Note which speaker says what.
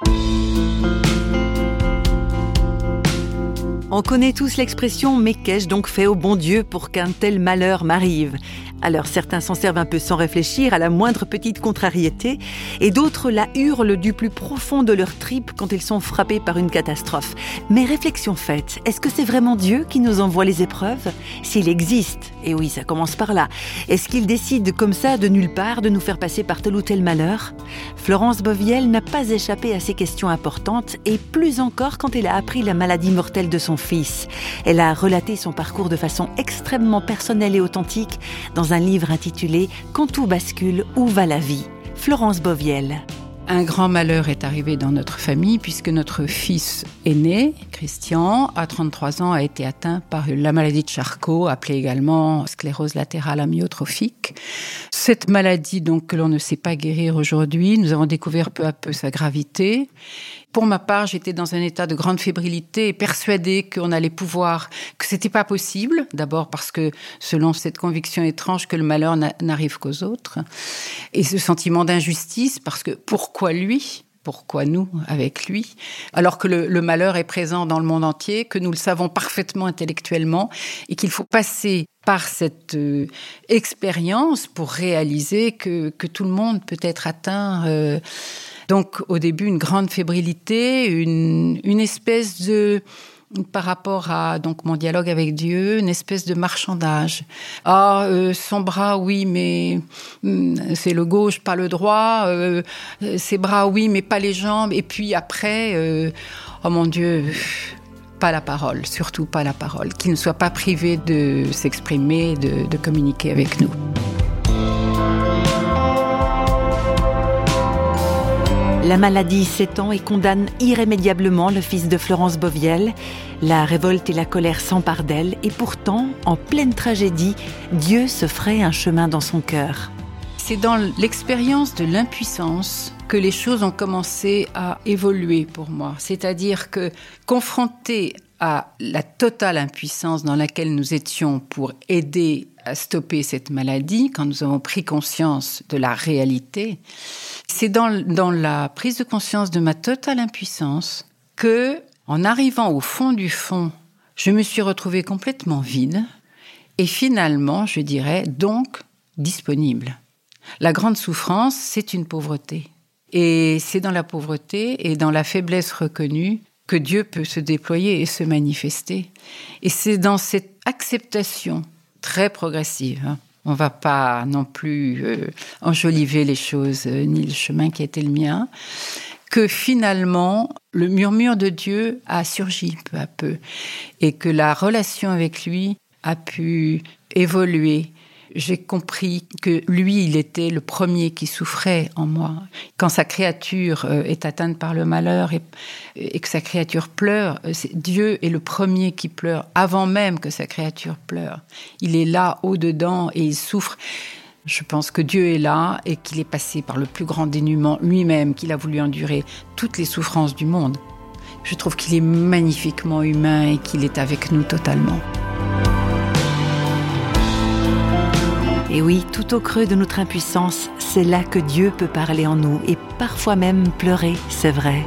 Speaker 1: Música On connaît tous l'expression Mais qu'ai-je donc fait au bon Dieu pour qu'un tel malheur m'arrive? Alors certains s'en servent un peu sans réfléchir à la moindre petite contrariété, et d'autres la hurlent du plus profond de leur tripes quand ils sont frappés par une catastrophe. Mais réflexion faite, est-ce que c'est vraiment Dieu qui nous envoie les épreuves? S'il existe, et oui, ça commence par là, est-ce qu'il décide comme ça de nulle part de nous faire passer par tel ou tel malheur? Florence Boviel n'a pas échappé à ces questions importantes, et plus encore quand elle a appris la maladie mortelle de son Elle a relaté son parcours de façon extrêmement personnelle et authentique dans un livre intitulé Quand tout bascule, où va la vie? Florence Boviel.
Speaker 2: Un grand malheur est arrivé dans notre famille puisque notre fils aîné, Christian, à 33 ans, a été atteint par la maladie de Charcot, appelée également sclérose latérale amyotrophique. Cette maladie, donc, que l'on ne sait pas guérir aujourd'hui, nous avons découvert peu à peu sa gravité. Pour ma part, j'étais dans un état de grande fébrilité et persuadée qu'on allait pouvoir, que c'était pas possible. D'abord parce que, selon cette conviction étrange que le malheur n'arrive qu'aux autres. Et ce sentiment d'injustice parce que pourquoi lui? pourquoi nous avec lui, alors que le, malheur est présent dans le monde entier, que nous le savons parfaitement intellectuellement, et qu'il faut passer par cette euh, expérience pour réaliser que, tout le monde peut être atteint. Euh, donc au début, une grande fébrilité, une, une espèce de par rapport à donc mon dialogue avec Dieu, une espèce de marchandage. Ah, euh, son bras, oui, mais hmm, c'est le gauche, pas le droit. Euh, ses bras, oui, mais pas les jambes. Et puis après, euh, oh mon Dieu, pas la parole, surtout pas la parole. Qu'il ne soit pas privé de s'exprimer, de, de communiquer avec nous.
Speaker 1: La maladie s'étend et condamne irrémédiablement le fils de Florence Boviel. La révolte et la colère s'emparent d'elle et pourtant, en pleine tragédie, Dieu se ferait un chemin dans son cœur.
Speaker 2: C'est dans l'expérience de l'impuissance que les choses ont commencé à évoluer pour moi. C'est-à-dire que confronté à la totale impuissance dans laquelle nous étions pour aider à stopper cette maladie, quand nous avons pris conscience de la réalité, c'est dans, dans la prise de conscience de ma totale impuissance que, en arrivant au fond du fond, je me suis retrouvée complètement vide et finalement, je dirais, donc disponible. La grande souffrance, c'est une pauvreté. Et c'est dans la pauvreté et dans la faiblesse reconnue que Dieu peut se déployer et se manifester. Et c'est dans cette acceptation très progressive, hein, on va pas non plus euh, enjoliver les choses euh, ni le chemin qui était le mien, que finalement le murmure de Dieu a surgi peu à peu et que la relation avec lui a pu évoluer j'ai compris que lui, il était le premier qui souffrait en moi. Quand sa créature euh, est atteinte par le malheur et, que sa créature pleure, euh, Dieu est le premier qui pleure avant même que sa créature pleure. Il est là, au-dedans, et il souffre. Je pense que Dieu est là et qu'il est passé par le plus grand dénuement lui-même, qu'il a voulu endurer toutes les souffrances du monde. Je trouve qu'il est magnifiquement humain et qu'il est avec nous totalement.
Speaker 1: Et oui, tout au creux de notre impuissance, c'est là que Dieu peut parler en nous et parfois même pleurer, c'est vrai.